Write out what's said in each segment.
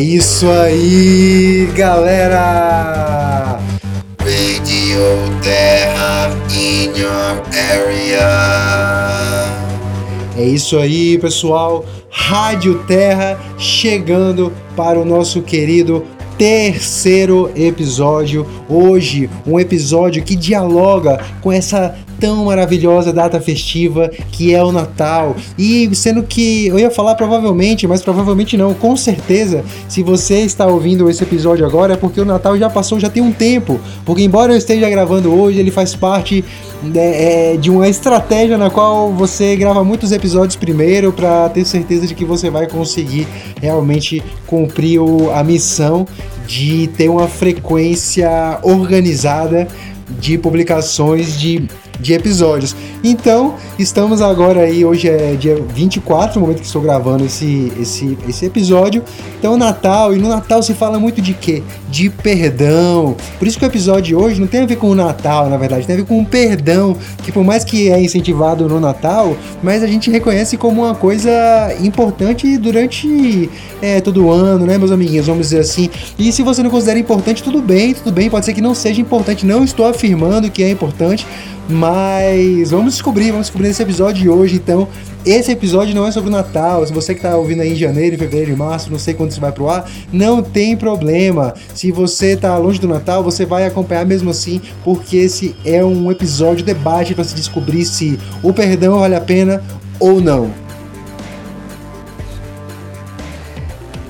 isso aí, galera! Radio Terra in your area. É isso aí, pessoal. Rádio Terra chegando para o nosso querido terceiro episódio. Hoje, um episódio que dialoga com essa tão maravilhosa data festiva que é o Natal. E sendo que eu ia falar provavelmente, mas provavelmente não, com certeza, se você está ouvindo esse episódio agora é porque o Natal já passou, já tem um tempo. Porque embora eu esteja gravando hoje, ele faz parte né, é, de uma estratégia na qual você grava muitos episódios primeiro para ter certeza de que você vai conseguir realmente cumprir a missão de ter uma frequência organizada de publicações de de episódios. Então, estamos agora aí, hoje é dia 24, no momento que estou gravando esse, esse, esse episódio. Então, Natal, e no Natal se fala muito de quê? De perdão. Por isso que o episódio de hoje não tem a ver com o Natal, na verdade, tem a ver com o perdão, que por mais que é incentivado no Natal, mas a gente reconhece como uma coisa importante durante é, todo o ano, né, meus amiguinhos? Vamos dizer assim. E se você não considera importante, tudo bem, tudo bem, pode ser que não seja importante, não estou afirmando que é importante, mas vamos descobrir, vamos descobrir nesse episódio de hoje. Então, esse episódio não é sobre o Natal. Se você que está ouvindo aí em janeiro, fevereiro março, não sei quando isso vai pro ar, não tem problema. Se você está longe do Natal, você vai acompanhar mesmo assim, porque esse é um episódio de debate para se descobrir se o perdão vale a pena ou não.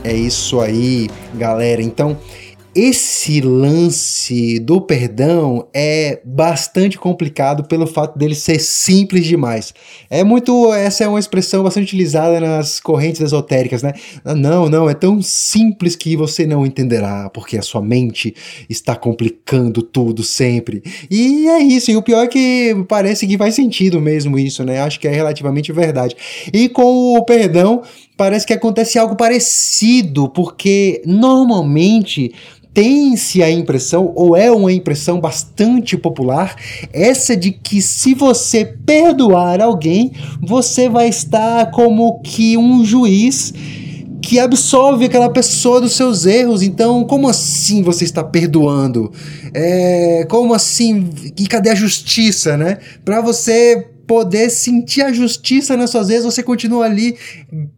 É isso aí, galera. Então, esse lance do perdão é bastante complicado pelo fato dele ser simples demais. É muito, essa é uma expressão bastante utilizada nas correntes esotéricas, né? Ah, não, não, é tão simples que você não entenderá, porque a sua mente está complicando tudo sempre. E é isso, e o pior é que parece que faz sentido mesmo isso, né? Acho que é relativamente verdade. E com o perdão, parece que acontece algo parecido, porque normalmente tem-se a impressão, ou é uma impressão bastante popular, essa de que se você perdoar alguém, você vai estar como que um juiz que absolve aquela pessoa dos seus erros. Então, como assim você está perdoando? É, como assim? E cadê a justiça, né? Para você poder sentir a justiça nas suas vezes, você continua ali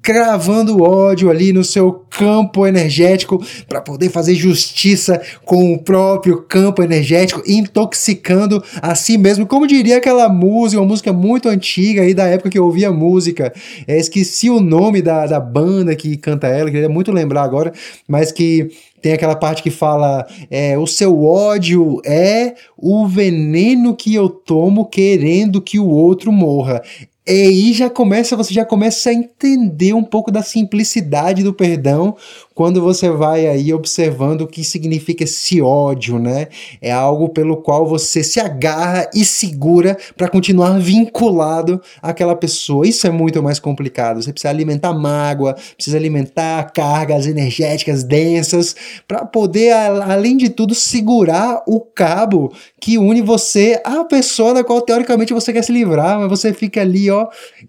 cravando ódio ali no seu campo energético para poder fazer justiça com o próprio campo energético, intoxicando a si mesmo. Como diria aquela música, uma música muito antiga aí da época que eu ouvia música. É, esqueci o nome da, da banda que canta ela, queria muito lembrar agora, mas que tem aquela parte que fala: é, o seu ódio é o veneno que eu tomo querendo que o outro morra. E aí já começa, você já começa a entender um pouco da simplicidade do perdão quando você vai aí observando o que significa esse ódio, né? É algo pelo qual você se agarra e segura para continuar vinculado àquela pessoa. Isso é muito mais complicado. Você precisa alimentar mágoa, precisa alimentar cargas energéticas densas para poder, além de tudo, segurar o cabo que une você à pessoa da qual teoricamente você quer se livrar, mas você fica ali, ó,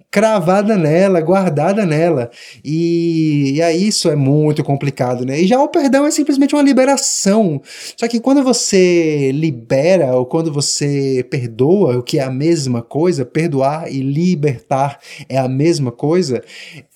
cravada nela, guardada nela. E, e aí isso é muito complicado né? E já o perdão é simplesmente uma liberação. Só que quando você libera ou quando você perdoa, o que é a mesma coisa, perdoar e libertar é a mesma coisa,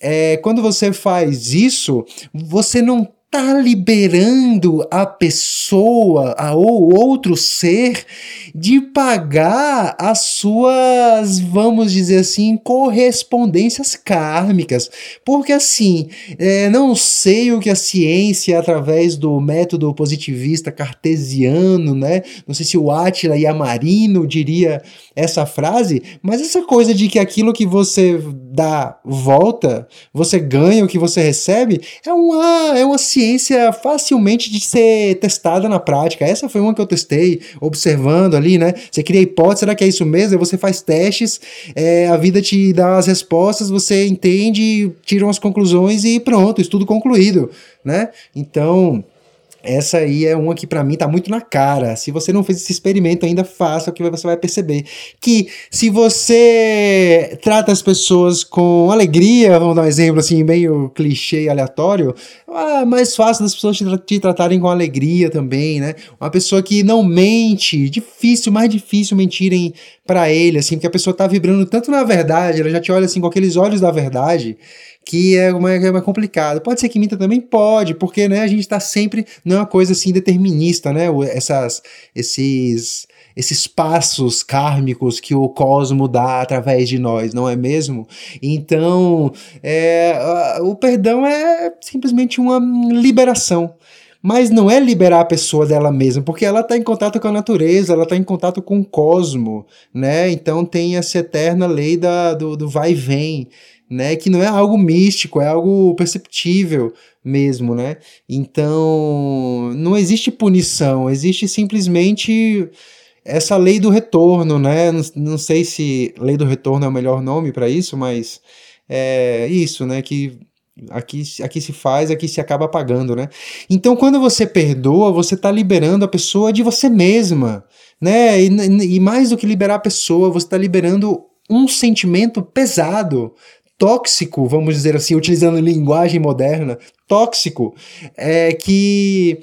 é, quando você faz isso, você não tá liberando a pessoa a, ou outro ser de pagar as suas, vamos dizer assim, correspondências kármicas. Porque assim, é, não sei o que a ciência, através do método positivista cartesiano, né? Não sei se o Átila Yamarino diria essa frase, mas essa coisa de que aquilo que você dá volta, você ganha o que você recebe, é uma, é uma ciência ciência facilmente de ser testada na prática. Essa foi uma que eu testei, observando ali, né? Você cria hipótese, será que é isso mesmo? Aí você faz testes, é, a vida te dá as respostas, você entende, tira umas conclusões e pronto, estudo concluído, né? Então essa aí é uma que para mim tá muito na cara. Se você não fez esse experimento ainda, faça, que você vai perceber que se você trata as pessoas com alegria, vamos dar um exemplo assim, meio clichê aleatório, é mais fácil das pessoas te, te tratarem com alegria também, né? Uma pessoa que não mente, difícil, mais difícil mentirem para ele, assim, porque a pessoa tá vibrando tanto na verdade, ela já te olha assim com aqueles olhos da verdade que é mais, é mais complicado. Pode ser que minta também? Pode, porque né, a gente está sempre, não é uma coisa assim determinista, né? Essas, esses, esses passos kármicos que o cosmo dá através de nós, não é mesmo? Então, é, o perdão é simplesmente uma liberação mas não é liberar a pessoa dela mesma, porque ela está em contato com a natureza, ela está em contato com o cosmo, né? Então tem essa eterna lei da, do, do vai e vem né? Que não é algo místico, é algo perceptível mesmo, né? Então, não existe punição, existe simplesmente essa lei do retorno, né? Não, não sei se lei do retorno é o melhor nome para isso, mas é isso, né? Que aqui, aqui se faz, aqui se acaba pagando, né? Então, quando você perdoa, você está liberando a pessoa de você mesma, né? E, e mais do que liberar a pessoa, você está liberando um sentimento pesado, tóxico, vamos dizer assim, utilizando linguagem moderna, tóxico, é que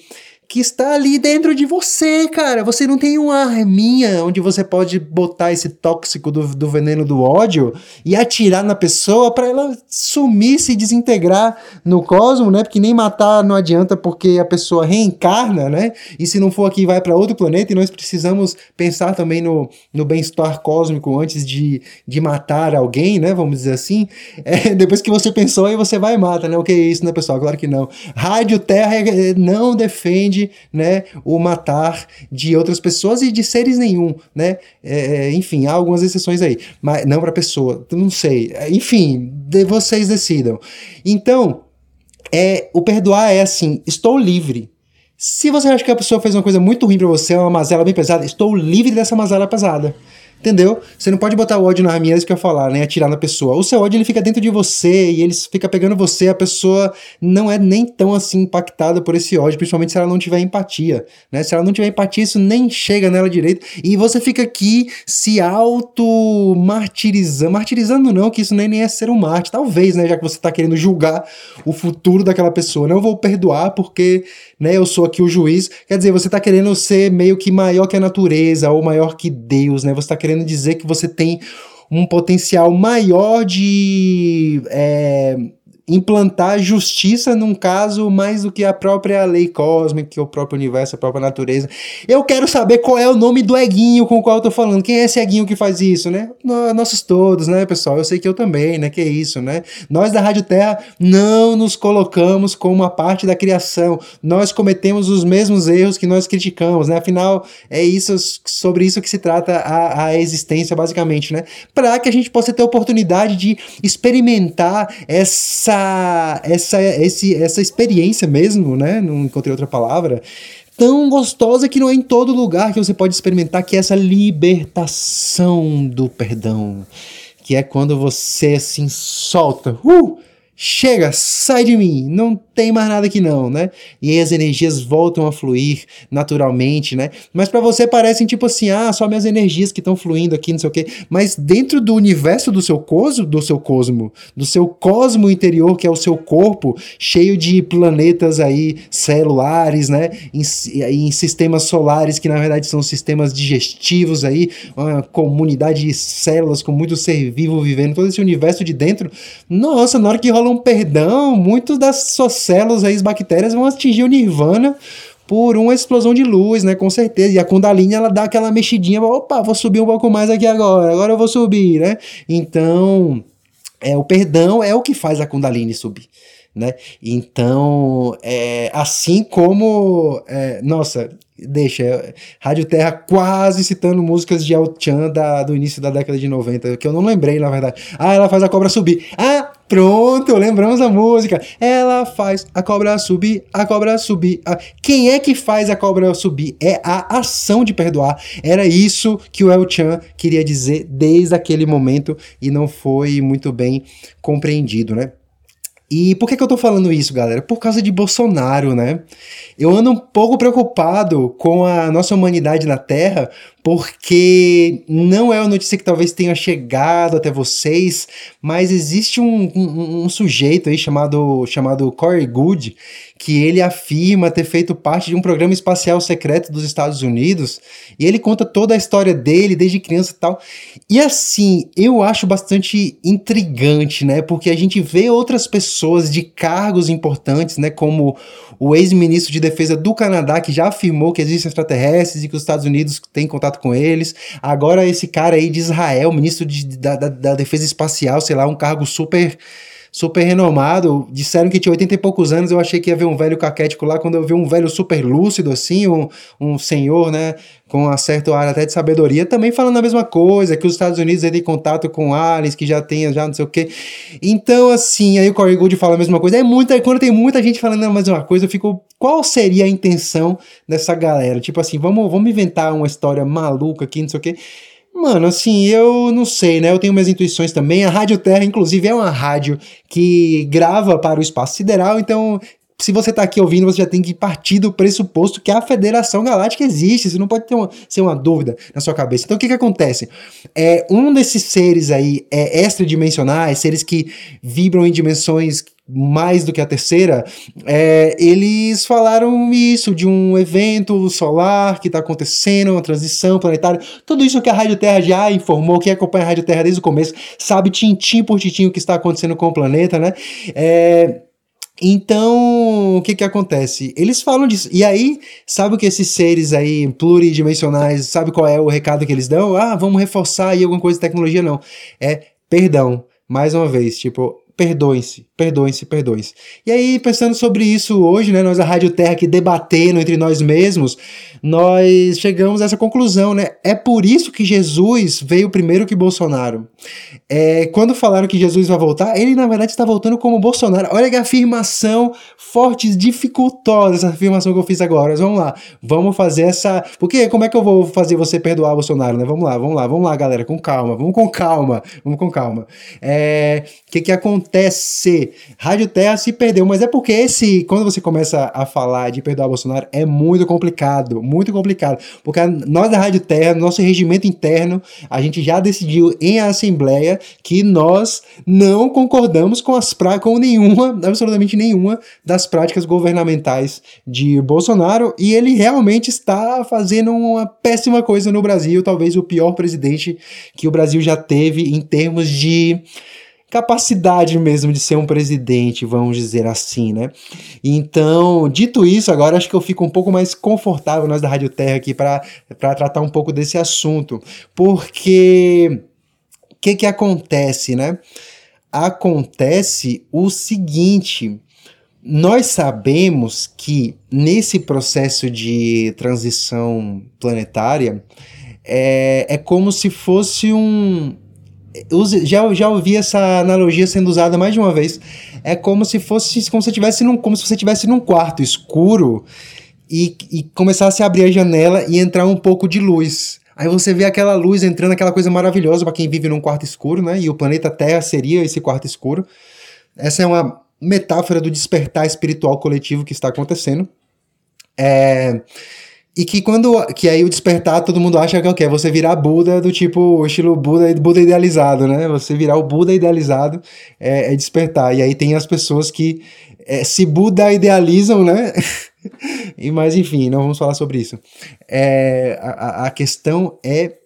que está ali dentro de você, cara. Você não tem uma arminha onde você pode botar esse tóxico do, do veneno do ódio e atirar na pessoa para ela sumir, se desintegrar no cosmo, né? Porque nem matar não adianta porque a pessoa reencarna, né? E se não for aqui, vai para outro planeta e nós precisamos pensar também no, no bem-estar cósmico antes de, de matar alguém, né? Vamos dizer assim. É, depois que você pensou, aí você vai e mata, né? O que é isso, né, pessoal? Claro que não. Rádio Terra é, não defende né, o matar de outras pessoas e de seres nenhum, né? É, é enfim, há algumas exceções aí, mas não para pessoa, não sei. Enfim, de vocês decidam. Então, é, o perdoar é assim, estou livre. Se você acha que a pessoa fez uma coisa muito ruim para você, uma mazela bem pesada, estou livre dessa mazela pesada. Entendeu? Você não pode botar o ódio na raminha, é que eu falar, né? Atirar na pessoa. O seu ódio ele fica dentro de você e ele fica pegando você. A pessoa não é nem tão assim impactada por esse ódio, principalmente se ela não tiver empatia, né? Se ela não tiver empatia, isso nem chega nela direito. E você fica aqui se auto-martirizando. Martirizando não, que isso nem, nem é ser um mártir. Talvez, né? Já que você tá querendo julgar o futuro daquela pessoa. Não vou perdoar porque, né? Eu sou aqui o juiz. Quer dizer, você tá querendo ser meio que maior que a natureza ou maior que Deus, né? Você tá querendo querendo dizer que você tem um potencial maior de é, implantar justiça num caso mais do que a própria lei cósmica, o próprio universo, a própria natureza. Eu quero saber qual é o nome do eguinho com o qual eu tô falando. Quem é esse eguinho que faz isso, né? Nossos todos, né, pessoal? Eu sei que eu também, né? Que é isso, né? Nós da Rádio Terra não nos colocamos como uma parte da criação. Nós cometemos os mesmos erros que nós criticamos, né? Afinal, é isso sobre isso que se trata a, a existência, basicamente, né? Para que a gente possa ter a oportunidade de experimentar essa essa, essa, esse, essa experiência mesmo, né? Não encontrei outra palavra. Tão gostosa que não é em todo lugar que você pode experimentar, que é essa libertação do perdão. Que é quando você assim solta. Uh! Chega, sai de mim, não tem mais nada aqui não, né? E aí as energias voltam a fluir naturalmente, né? Mas para você parecem tipo assim, ah, só minhas energias que estão fluindo aqui, não sei o quê. Mas dentro do universo do seu cosmo, do seu cosmo, do seu cosmo interior, que é o seu corpo, cheio de planetas aí celulares, né? Em, em sistemas solares que na verdade são sistemas digestivos aí, uma comunidade de células com muito ser vivo vivendo, todo esse universo de dentro. Nossa, na hora que rola um perdão, muitas das suas células aí, as bactérias, vão atingir o nirvana por uma explosão de luz, né? Com certeza. E a Kundalini, ela dá aquela mexidinha, opa, vou subir um pouco mais aqui agora, agora eu vou subir, né? Então, é, o perdão é o que faz a Kundalini subir. Né? Então, é, assim como. É, nossa, deixa. Rádio Terra quase citando músicas de El Chan da, do início da década de 90, que eu não lembrei, na verdade. Ah, ela faz a cobra subir. Ah, Pronto, lembramos a música. Ela faz a cobra subir, a cobra subir. A... Quem é que faz a cobra subir? É a ação de perdoar. Era isso que o El Chan queria dizer desde aquele momento e não foi muito bem compreendido, né? E por que, que eu tô falando isso, galera? Por causa de Bolsonaro, né? Eu ando um pouco preocupado com a nossa humanidade na Terra, porque não é uma notícia que talvez tenha chegado até vocês, mas existe um, um, um sujeito aí chamado, chamado Corey Good, que ele afirma ter feito parte de um programa espacial secreto dos Estados Unidos, e ele conta toda a história dele desde criança e tal. E assim, eu acho bastante intrigante, né? Porque a gente vê outras pessoas de cargos importantes, né, como o ex-ministro de Defesa do Canadá, que já afirmou que existem extraterrestres e que os Estados Unidos têm contato com eles. Agora esse cara aí de Israel, ministro de, da, da, da Defesa Espacial, sei lá, um cargo super super renomado. Disseram que tinha 80 e poucos anos. Eu achei que ia ver um velho caquético lá. Quando eu vi um velho super lúcido, assim, um, um senhor, né, com uma certa área até de sabedoria, também falando a mesma coisa, que os Estados Unidos têm contato com aliens, que já tem, já não sei o quê. Então, assim, aí o Corey Gould fala a mesma coisa. É muita, quando tem muita gente falando a mesma coisa, eu fico. Qual seria a intenção dessa galera? Tipo assim, vamos, vamos inventar uma história maluca aqui, não sei o quê. Mano, assim, eu não sei, né? Eu tenho minhas intuições também. A Rádio Terra, inclusive, é uma rádio que grava para o espaço sideral, então se você está aqui ouvindo, você já tem que partir do pressuposto que a Federação Galáctica existe. Isso não pode ter uma, ser uma dúvida na sua cabeça. Então, o que, que acontece? É, um desses seres aí é, extradimensionais, seres que vibram em dimensões mais do que a terceira, é, eles falaram isso de um evento solar que está acontecendo, uma transição planetária, tudo isso que a Rádio Terra já informou, quem acompanha a Rádio Terra desde o começo sabe tintim por tintim o que está acontecendo com o planeta, né? É, então, o que que acontece? Eles falam disso. E aí, sabe o que esses seres aí pluridimensionais, sabe qual é o recado que eles dão? Ah, vamos reforçar aí alguma coisa de tecnologia, não. É perdão. Mais uma vez, tipo, perdoem-se, perdoem-se, perdoem-se. E aí, pensando sobre isso hoje, né, nós a Rádio Terra aqui debatendo entre nós mesmos, nós chegamos a essa conclusão, né? É por isso que Jesus veio primeiro que Bolsonaro. É, quando falaram que Jesus vai voltar, ele na verdade está voltando como Bolsonaro. Olha que afirmação forte, dificultosa essa afirmação que eu fiz agora. Mas vamos lá, vamos fazer essa. Porque como é que eu vou fazer você perdoar Bolsonaro, né? Vamos lá, vamos lá, vamos lá, galera, com calma, vamos com calma, vamos com calma. É, o que que acontece? Rádio Terra se perdeu, mas é porque esse, quando você começa a falar de perdoar Bolsonaro, é muito complicado, muito complicado. Porque nós da Rádio Terra, nosso regimento interno, a gente já decidiu em assembleia que nós não concordamos com as pra, com nenhuma, absolutamente nenhuma das práticas governamentais de Bolsonaro e ele realmente está fazendo uma péssima coisa no Brasil, talvez o pior presidente que o Brasil já teve em termos de capacidade mesmo de ser um presidente, vamos dizer assim, né? Então, dito isso, agora acho que eu fico um pouco mais confortável nós da Rádio Terra aqui para tratar um pouco desse assunto, porque o que que acontece, né? Acontece o seguinte, nós sabemos que nesse processo de transição planetária é, é como se fosse um, já, já ouvi essa analogia sendo usada mais de uma vez. É como se fosse como se tivesse num, como se você estivesse num quarto escuro e, e começasse a abrir a janela e entrar um pouco de luz. Aí você vê aquela luz entrando, aquela coisa maravilhosa para quem vive num quarto escuro, né? E o planeta Terra seria esse quarto escuro. Essa é uma metáfora do despertar espiritual coletivo que está acontecendo. É, e que quando. Que aí o despertar, todo mundo acha que é o quê? Você virar Buda do tipo, estilo Buda, Buda idealizado, né? Você virar o Buda idealizado é, é despertar. E aí tem as pessoas que é, se Buda idealizam, né? e Mas enfim, não vamos falar sobre isso. É, a, a questão é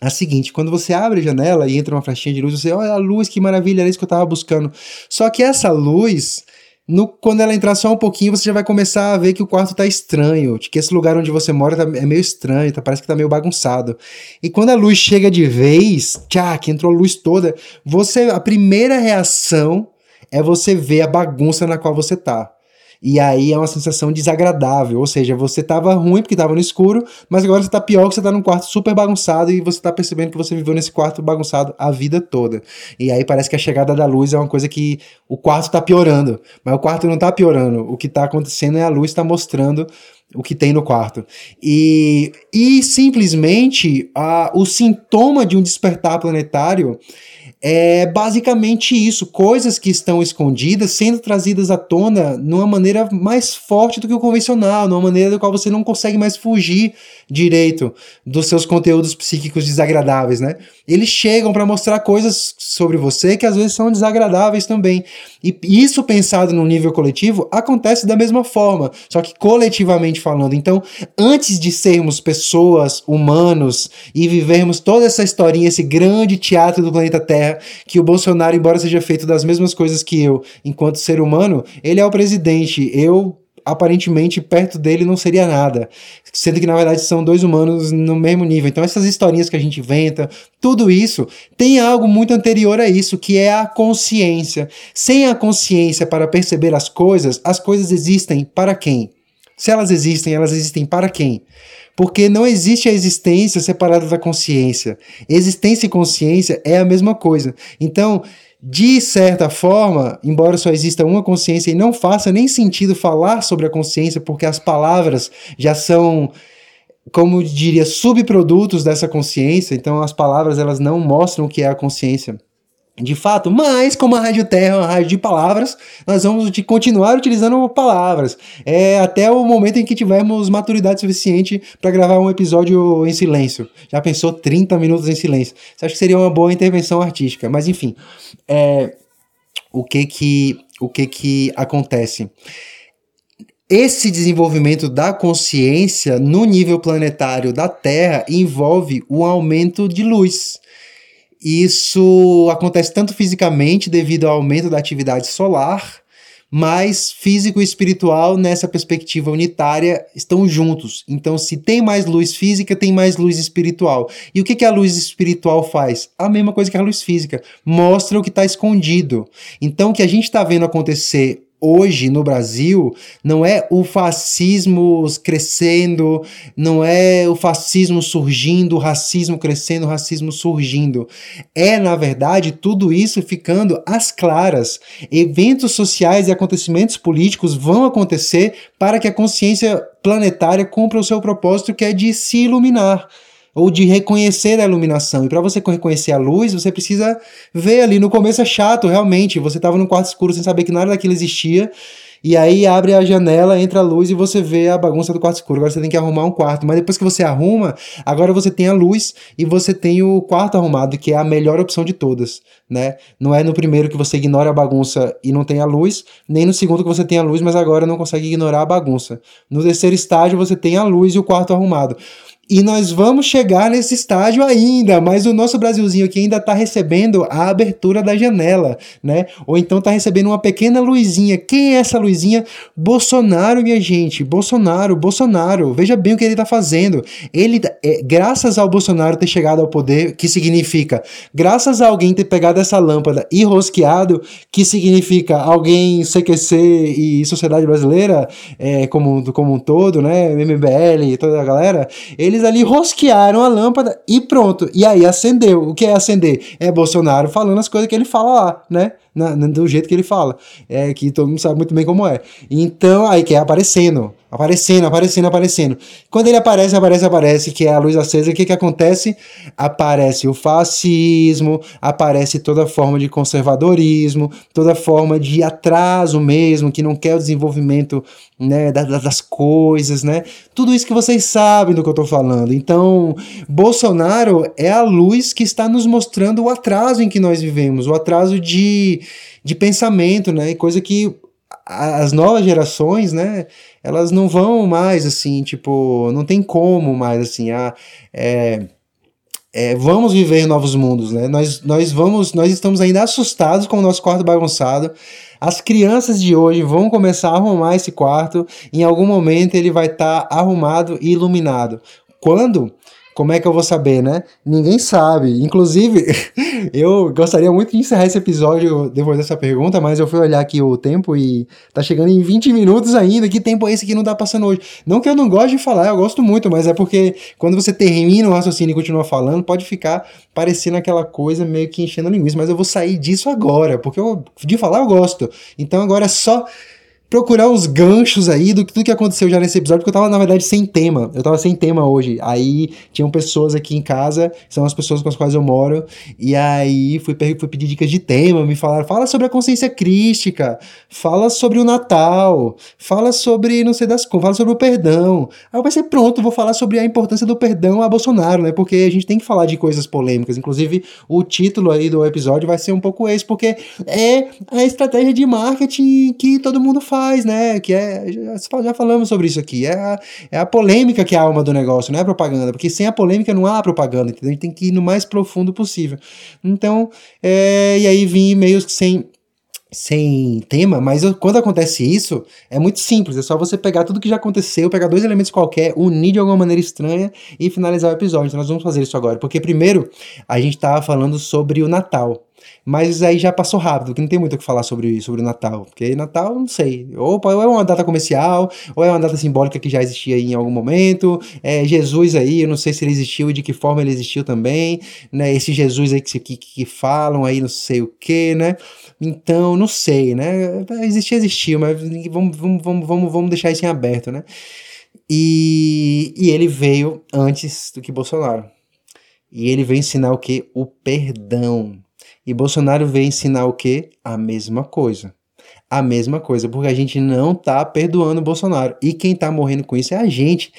a seguinte, quando você abre a janela e entra uma flechinha de luz, você olha a luz, que maravilha, era isso que eu estava buscando. Só que essa luz no, quando ela entrar só um pouquinho, você já vai começar a ver que o quarto tá estranho, que esse lugar onde você mora tá, é meio estranho, tá, parece que tá meio bagunçado. E quando a luz chega de vez, tchá, que entrou a luz toda, você a primeira reação é você ver a bagunça na qual você tá. E aí é uma sensação desagradável, ou seja, você tava ruim porque tava no escuro, mas agora você tá pior que você tá num quarto super bagunçado e você tá percebendo que você viveu nesse quarto bagunçado a vida toda. E aí parece que a chegada da luz é uma coisa que o quarto tá piorando, mas o quarto não tá piorando. O que tá acontecendo é a luz tá mostrando o que tem no quarto. E, e simplesmente a, o sintoma de um despertar planetário é basicamente isso, coisas que estão escondidas sendo trazidas à tona numa maneira mais forte do que o convencional, numa maneira da qual você não consegue mais fugir direito dos seus conteúdos psíquicos desagradáveis, né? Eles chegam para mostrar coisas sobre você que às vezes são desagradáveis também. E isso pensado no nível coletivo acontece da mesma forma, só que coletivamente falando. Então, antes de sermos pessoas, humanos e vivermos toda essa historinha, esse grande teatro do planeta Terra que o Bolsonaro, embora seja feito das mesmas coisas que eu, enquanto ser humano, ele é o presidente. Eu aparentemente perto dele não seria nada, sendo que na verdade são dois humanos no mesmo nível. Então essas historinhas que a gente inventa, tudo isso tem algo muito anterior a isso, que é a consciência. Sem a consciência para perceber as coisas, as coisas existem para quem? Se elas existem, elas existem para quem? Porque não existe a existência separada da consciência. Existência e consciência é a mesma coisa. Então, de certa forma, embora só exista uma consciência e não faça nem sentido falar sobre a consciência, porque as palavras já são como diria subprodutos dessa consciência, então as palavras elas não mostram o que é a consciência de fato, mas como a Rádio Terra é uma rádio de palavras, nós vamos continuar utilizando palavras é, até o momento em que tivermos maturidade suficiente para gravar um episódio em silêncio. Já pensou 30 minutos em silêncio? Você acha que seria uma boa intervenção artística? Mas enfim, é, o que que o que que acontece? Esse desenvolvimento da consciência no nível planetário da Terra envolve o aumento de luz. Isso acontece tanto fisicamente devido ao aumento da atividade solar, mas físico e espiritual nessa perspectiva unitária estão juntos. Então, se tem mais luz física, tem mais luz espiritual. E o que, que a luz espiritual faz? A mesma coisa que a luz física. Mostra o que está escondido. Então, o que a gente está vendo acontecer hoje no Brasil não é o fascismo crescendo, não é o fascismo surgindo, o racismo crescendo, o racismo surgindo. É, na verdade, tudo isso ficando às claras. Eventos sociais e acontecimentos políticos vão acontecer para que a consciência planetária cumpra o seu propósito, que é de se iluminar ou de reconhecer a iluminação. E para você reconhecer a luz, você precisa ver ali. No começo é chato, realmente. Você estava num quarto escuro sem saber que nada daquilo existia. E aí abre a janela, entra a luz e você vê a bagunça do quarto escuro. Agora você tem que arrumar um quarto. Mas depois que você arruma, agora você tem a luz e você tem o quarto arrumado, que é a melhor opção de todas, né? Não é no primeiro que você ignora a bagunça e não tem a luz, nem no segundo que você tem a luz, mas agora não consegue ignorar a bagunça. No terceiro estágio você tem a luz e o quarto arrumado. E nós vamos chegar nesse estágio ainda, mas o nosso Brasilzinho aqui ainda está recebendo a abertura da janela, né? Ou então está recebendo uma pequena luzinha. Quem é essa luzinha? Bolsonaro, minha gente. Bolsonaro, Bolsonaro. Veja bem o que ele está fazendo. Ele, é, graças ao Bolsonaro ter chegado ao poder, que significa, graças a alguém ter pegado essa lâmpada e rosqueado, que significa alguém CQC e sociedade brasileira, é, como, como um todo, né? MBL, toda a galera, ele eles ali rosquearam a lâmpada e pronto. E aí acendeu. O que é acender? É Bolsonaro falando as coisas que ele fala lá, né? Na, do jeito que ele fala. É que todo mundo sabe muito bem como é. Então, aí que é aparecendo. Aparecendo, aparecendo, aparecendo. Quando ele aparece, aparece, aparece, que é a luz acesa, o que, que acontece? Aparece o fascismo, aparece toda forma de conservadorismo, toda forma de atraso mesmo, que não quer o desenvolvimento né, das, coisas, né? Tudo isso que vocês sabem do que eu estou falando. Então, Bolsonaro é a luz que está nos mostrando o atraso em que nós vivemos, o atraso de, de pensamento, né? Coisa que as novas gerações, né, elas não vão mais assim, tipo, não tem como mais assim, a, é, é, vamos viver novos mundos, né? Nós, nós vamos, nós estamos ainda assustados com o nosso quarto bagunçado. As crianças de hoje vão começar a arrumar esse quarto. Em algum momento ele vai estar tá arrumado e iluminado. Quando? Como é que eu vou saber, né? Ninguém sabe. Inclusive, eu gostaria muito de encerrar esse episódio depois dessa pergunta, mas eu fui olhar aqui o tempo e tá chegando em 20 minutos ainda. Que tempo é esse que não tá passando hoje? Não que eu não goste de falar, eu gosto muito, mas é porque quando você termina o raciocínio e continua falando, pode ficar parecendo aquela coisa meio que enchendo a linguiça. Mas eu vou sair disso agora, porque eu, de falar eu gosto. Então agora é só procurar uns ganchos aí do tudo que aconteceu já nesse episódio, porque eu tava, na verdade, sem tema. Eu tava sem tema hoje. Aí tinham pessoas aqui em casa, são as pessoas com as quais eu moro, e aí fui, fui pedir dicas de tema, me falaram, fala sobre a consciência crística, fala sobre o Natal, fala sobre não sei das fala sobre o perdão. Aí eu pensei, pronto, vou falar sobre a importância do perdão a Bolsonaro, né? Porque a gente tem que falar de coisas polêmicas. Inclusive, o título aí do episódio vai ser um pouco esse, porque é a estratégia de marketing que todo mundo faz faz, né? Que é. Já falamos sobre isso aqui. É a, é a polêmica que é a alma do negócio, não é a propaganda. Porque sem a polêmica não há propaganda, entendeu? A gente tem que ir no mais profundo possível. Então, é, e aí vim meio sem sem tema, mas eu, quando acontece isso, é muito simples, é só você pegar tudo que já aconteceu, pegar dois elementos qualquer, unir de alguma maneira estranha e finalizar o episódio. Então nós vamos fazer isso agora, porque primeiro a gente estava falando sobre o Natal. Mas aí já passou rápido, porque não tem muito o que falar sobre, sobre o Natal. Porque Natal, não sei. Ou, ou é uma data comercial, ou é uma data simbólica que já existia em algum momento. É, Jesus aí, eu não sei se ele existiu e de que forma ele existiu também. Né? Esse Jesus aí que, que, que falam aí, não sei o que, né? Então, não sei, né? Existir, existiu, mas vamos, vamos, vamos, vamos, vamos deixar isso em aberto, né? E, e ele veio antes do que Bolsonaro. E ele veio ensinar o que? O perdão. E Bolsonaro veio ensinar o quê? A mesma coisa. A mesma coisa, porque a gente não tá perdoando o Bolsonaro. E quem tá morrendo com isso é a gente.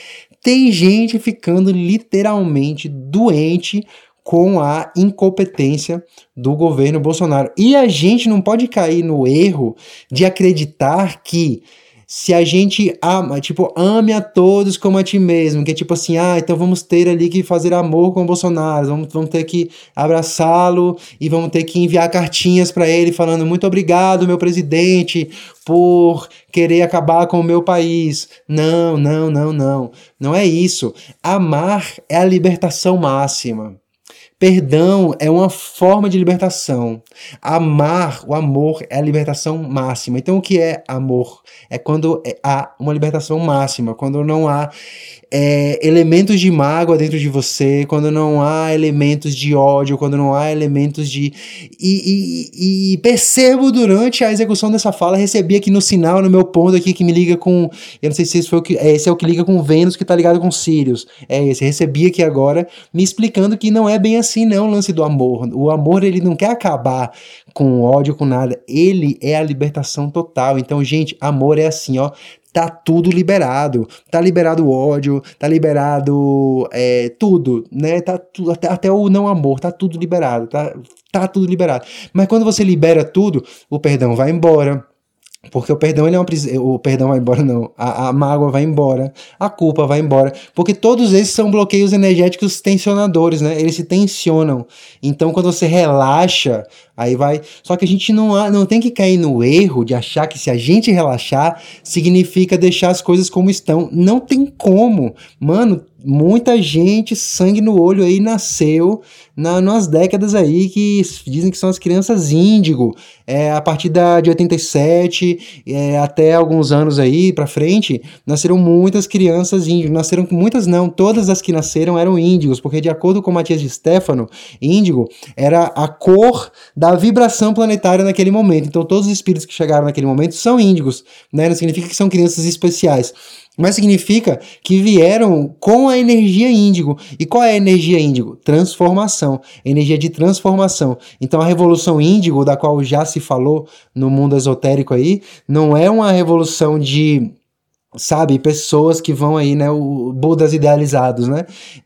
Tem gente ficando literalmente doente com a incompetência do governo Bolsonaro. E a gente não pode cair no erro de acreditar que se a gente ama, tipo, ame a todos como a ti mesmo, que é tipo assim, ah, então vamos ter ali que fazer amor com o Bolsonaro, vamos, vamos ter que abraçá-lo e vamos ter que enviar cartinhas para ele falando muito obrigado, meu presidente, por querer acabar com o meu país. Não, não, não, não. Não é isso. Amar é a libertação máxima. Perdão é uma forma de libertação. Amar, o amor é a libertação máxima. Então, o que é amor? É quando é, há uma libertação máxima, quando não há é, elementos de mágoa dentro de você, quando não há elementos de ódio, quando não há elementos de. E, e, e, percebo durante a execução dessa fala, recebi aqui no sinal, no meu ponto aqui, que me liga com. Eu não sei se esse, foi o que, é, esse é o que liga com Vênus, que tá ligado com Sirius. É esse. Recebi aqui agora, me explicando que não é bem assim, não, o lance do amor. O amor, ele não quer acabar com ódio, com nada. Ele é a libertação total. Então, gente, amor é assim, ó tá tudo liberado. Tá liberado o ódio, tá liberado é, tudo, né? Tá tu, até, até o não amor, tá tudo liberado, tá, tá tudo liberado. Mas quando você libera tudo, o perdão vai embora porque o perdão ele é uma o perdão vai embora não, a, a mágoa vai embora, a culpa vai embora, porque todos esses são bloqueios energéticos tensionadores, né? Eles se tensionam. Então quando você relaxa, aí vai. Só que a gente não não tem que cair no erro de achar que se a gente relaxar significa deixar as coisas como estão. Não tem como, mano muita gente, sangue no olho aí, nasceu na, nas décadas aí que dizem que são as crianças índigo. É, a partir da, de 87 é, até alguns anos aí pra frente, nasceram muitas crianças índigo. Nasceram muitas não, todas as que nasceram eram índigos, porque de acordo com Matias de Stefano, índigo era a cor da vibração planetária naquele momento. Então todos os espíritos que chegaram naquele momento são índigos, né? Não significa que são crianças especiais. Mas significa que vieram com a energia índigo. E qual é a energia índigo? Transformação. Energia de transformação. Então a revolução índigo, da qual já se falou no mundo esotérico aí, não é uma revolução de sabe, pessoas que vão aí, né, o Budas idealizados, né?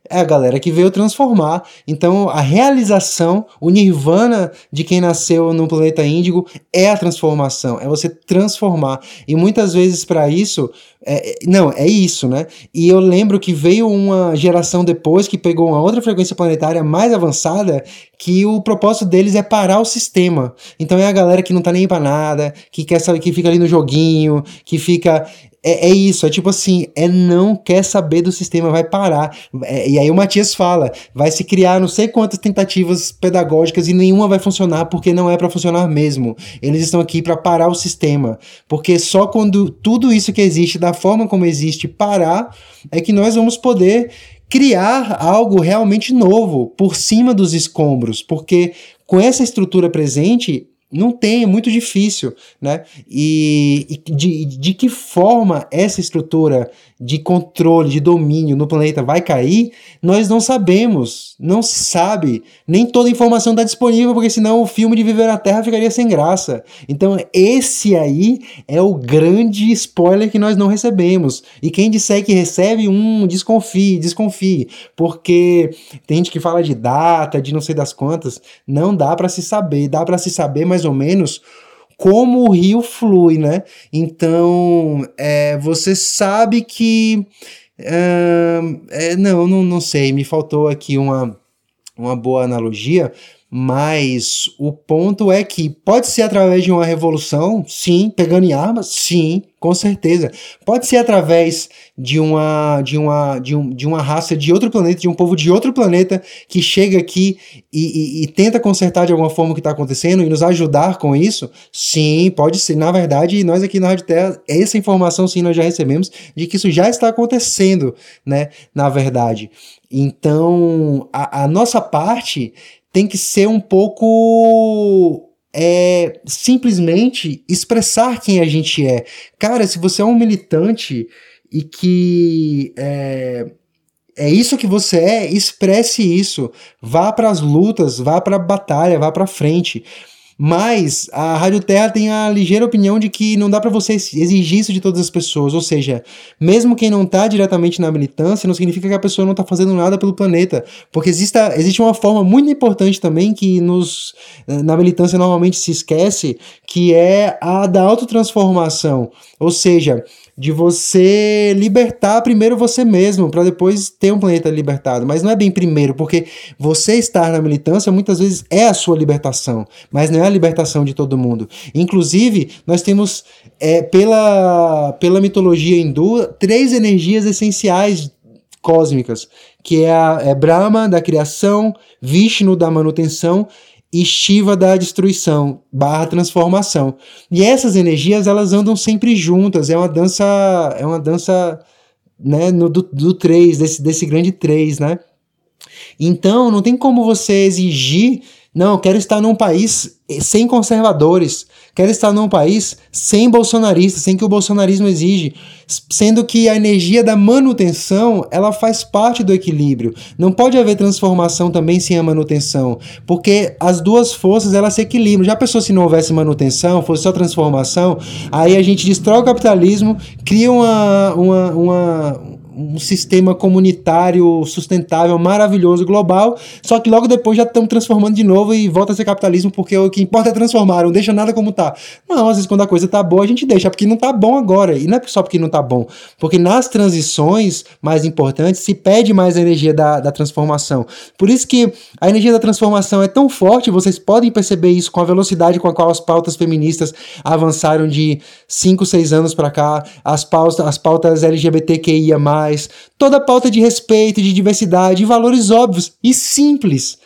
É a galera que veio transformar. Então, a realização, o nirvana de quem nasceu no planeta índigo é a transformação, é você transformar. E muitas vezes para isso, é, não, é isso, né? E eu lembro que veio uma geração depois que pegou uma outra frequência planetária mais avançada, que o propósito deles é parar o sistema. Então é a galera que não tá nem para nada, que quer saber, que fica ali no joguinho, que fica é, é, isso, é tipo assim, é não quer saber do sistema, vai parar. É, e aí o Matias fala, vai se criar não sei quantas tentativas pedagógicas e nenhuma vai funcionar porque não é para funcionar mesmo. Eles estão aqui para parar o sistema, porque só quando tudo isso que existe, da forma como existe, parar, é que nós vamos poder criar algo realmente novo por cima dos escombros, porque com essa estrutura presente, Não tem, é muito difícil, né? E, e de, de que forma essa estrutura de controle, de domínio no planeta vai cair, nós não sabemos, não se sabe, nem toda informação está disponível, porque senão o filme de Viver na Terra ficaria sem graça. Então, esse aí é o grande spoiler que nós não recebemos. E quem disser que recebe, um, desconfie, desconfie, porque tem gente que fala de data, de não sei das quantas, não dá para se saber, dá para se saber mais ou menos como o rio flui, né? Então, é, você sabe que. Uh, é, não, não, não sei, me faltou aqui uma, uma boa analogia, mas o ponto é que pode ser através de uma revolução, sim, pegando em armas, sim, com certeza. Pode ser através de uma de uma de, um, de uma raça de outro planeta, de um povo de outro planeta que chega aqui e, e, e tenta consertar de alguma forma o que está acontecendo e nos ajudar com isso. Sim, pode ser. Na verdade, nós aqui na Rádio Terra, essa informação sim nós já recebemos de que isso já está acontecendo, né? Na verdade. Então, a, a nossa parte tem que ser um pouco é simplesmente expressar quem a gente é. Cara, se você é um militante e que é, é isso que você é, expresse isso. Vá para as lutas, vá para a batalha, vá para frente. Mas a Rádio Terra tem a ligeira opinião de que não dá para você exigir isso de todas as pessoas. Ou seja, mesmo quem não está diretamente na militância, não significa que a pessoa não está fazendo nada pelo planeta. Porque existe, existe uma forma muito importante também que nos, na militância normalmente se esquece, que é a da autotransformação. Ou seja, de você libertar primeiro você mesmo, para depois ter um planeta libertado. Mas não é bem primeiro, porque você estar na militância muitas vezes é a sua libertação, mas não é a libertação de todo mundo. Inclusive, nós temos, é, pela, pela mitologia hindu, três energias essenciais cósmicas, que é, a, é Brahma da criação, Vishnu da manutenção e Shiva da destruição barra transformação. E essas energias elas andam sempre juntas, é uma dança, é uma dança né, no, do, do 3, desse, desse grande 3, né? Então, não tem como você exigir não, eu quero estar num país sem conservadores, quero estar num país sem bolsonaristas, sem que o bolsonarismo exige, sendo que a energia da manutenção, ela faz parte do equilíbrio. Não pode haver transformação também sem a manutenção, porque as duas forças, elas se equilibram. Já pensou se não houvesse manutenção, fosse só transformação, aí a gente destrói o capitalismo, cria uma, uma, uma um sistema comunitário sustentável, maravilhoso, global, só que logo depois já estão transformando de novo e volta a ser capitalismo porque o que importa é transformar, não deixa nada como tá. Não, às vezes quando a coisa tá boa a gente deixa, porque não tá bom agora, e não é só porque não tá bom, porque nas transições mais importantes se pede mais energia da, da transformação. Por isso que a energia da transformação é tão forte, vocês podem perceber isso com a velocidade com a qual as pautas feministas avançaram de 5, 6 anos para cá, as pautas, as pautas LGBTQIA+, toda a pauta de respeito, de diversidade, valores óbvios e simples,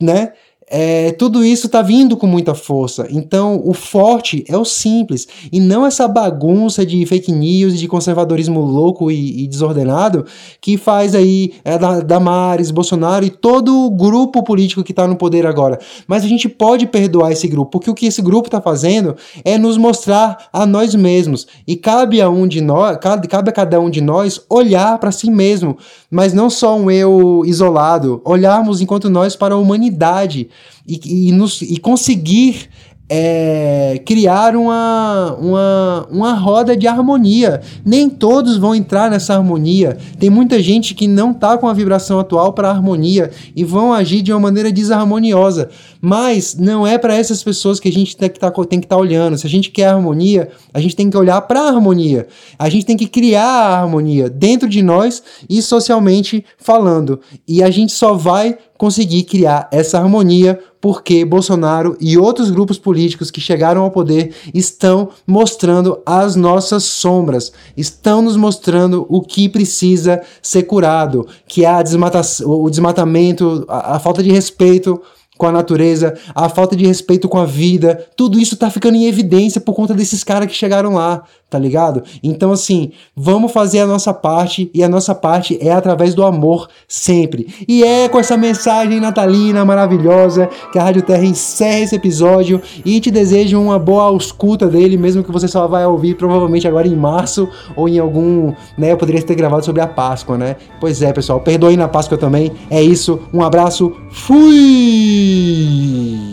né? É, tudo isso está vindo com muita força. Então, o forte é o simples e não essa bagunça de fake news e de conservadorismo louco e, e desordenado que faz aí é, da, Damares, Bolsonaro e todo o grupo político que está no poder agora. Mas a gente pode perdoar esse grupo, porque o que esse grupo está fazendo é nos mostrar a nós mesmos e cabe a um de nós, cabe, cabe a cada um de nós olhar para si mesmo, mas não só um eu isolado, olharmos enquanto nós para a humanidade e, e, nos, e conseguir é, criar uma, uma, uma roda de harmonia. Nem todos vão entrar nessa harmonia. Tem muita gente que não está com a vibração atual para harmonia e vão agir de uma maneira desarmoniosa. Mas não é para essas pessoas que a gente tem que tá, estar tá olhando. Se a gente quer harmonia, a gente tem que olhar para a harmonia. A gente tem que criar a harmonia dentro de nós e socialmente falando. E a gente só vai conseguir criar essa harmonia porque Bolsonaro e outros grupos políticos que chegaram ao poder estão mostrando as nossas sombras, estão nos mostrando o que precisa ser curado, que é a desmata o desmatamento, a, a falta de respeito com a natureza, a falta de respeito com a vida, tudo isso tá ficando em evidência por conta desses caras que chegaram lá, tá ligado? Então, assim, vamos fazer a nossa parte e a nossa parte é através do amor sempre. E é com essa mensagem natalina maravilhosa que a Rádio Terra encerra esse episódio e te desejo uma boa escuta dele, mesmo que você só vai ouvir provavelmente agora em março ou em algum, né? Eu poderia ter gravado sobre a Páscoa, né? Pois é, pessoal, perdoe na Páscoa também. É isso, um abraço, fui! E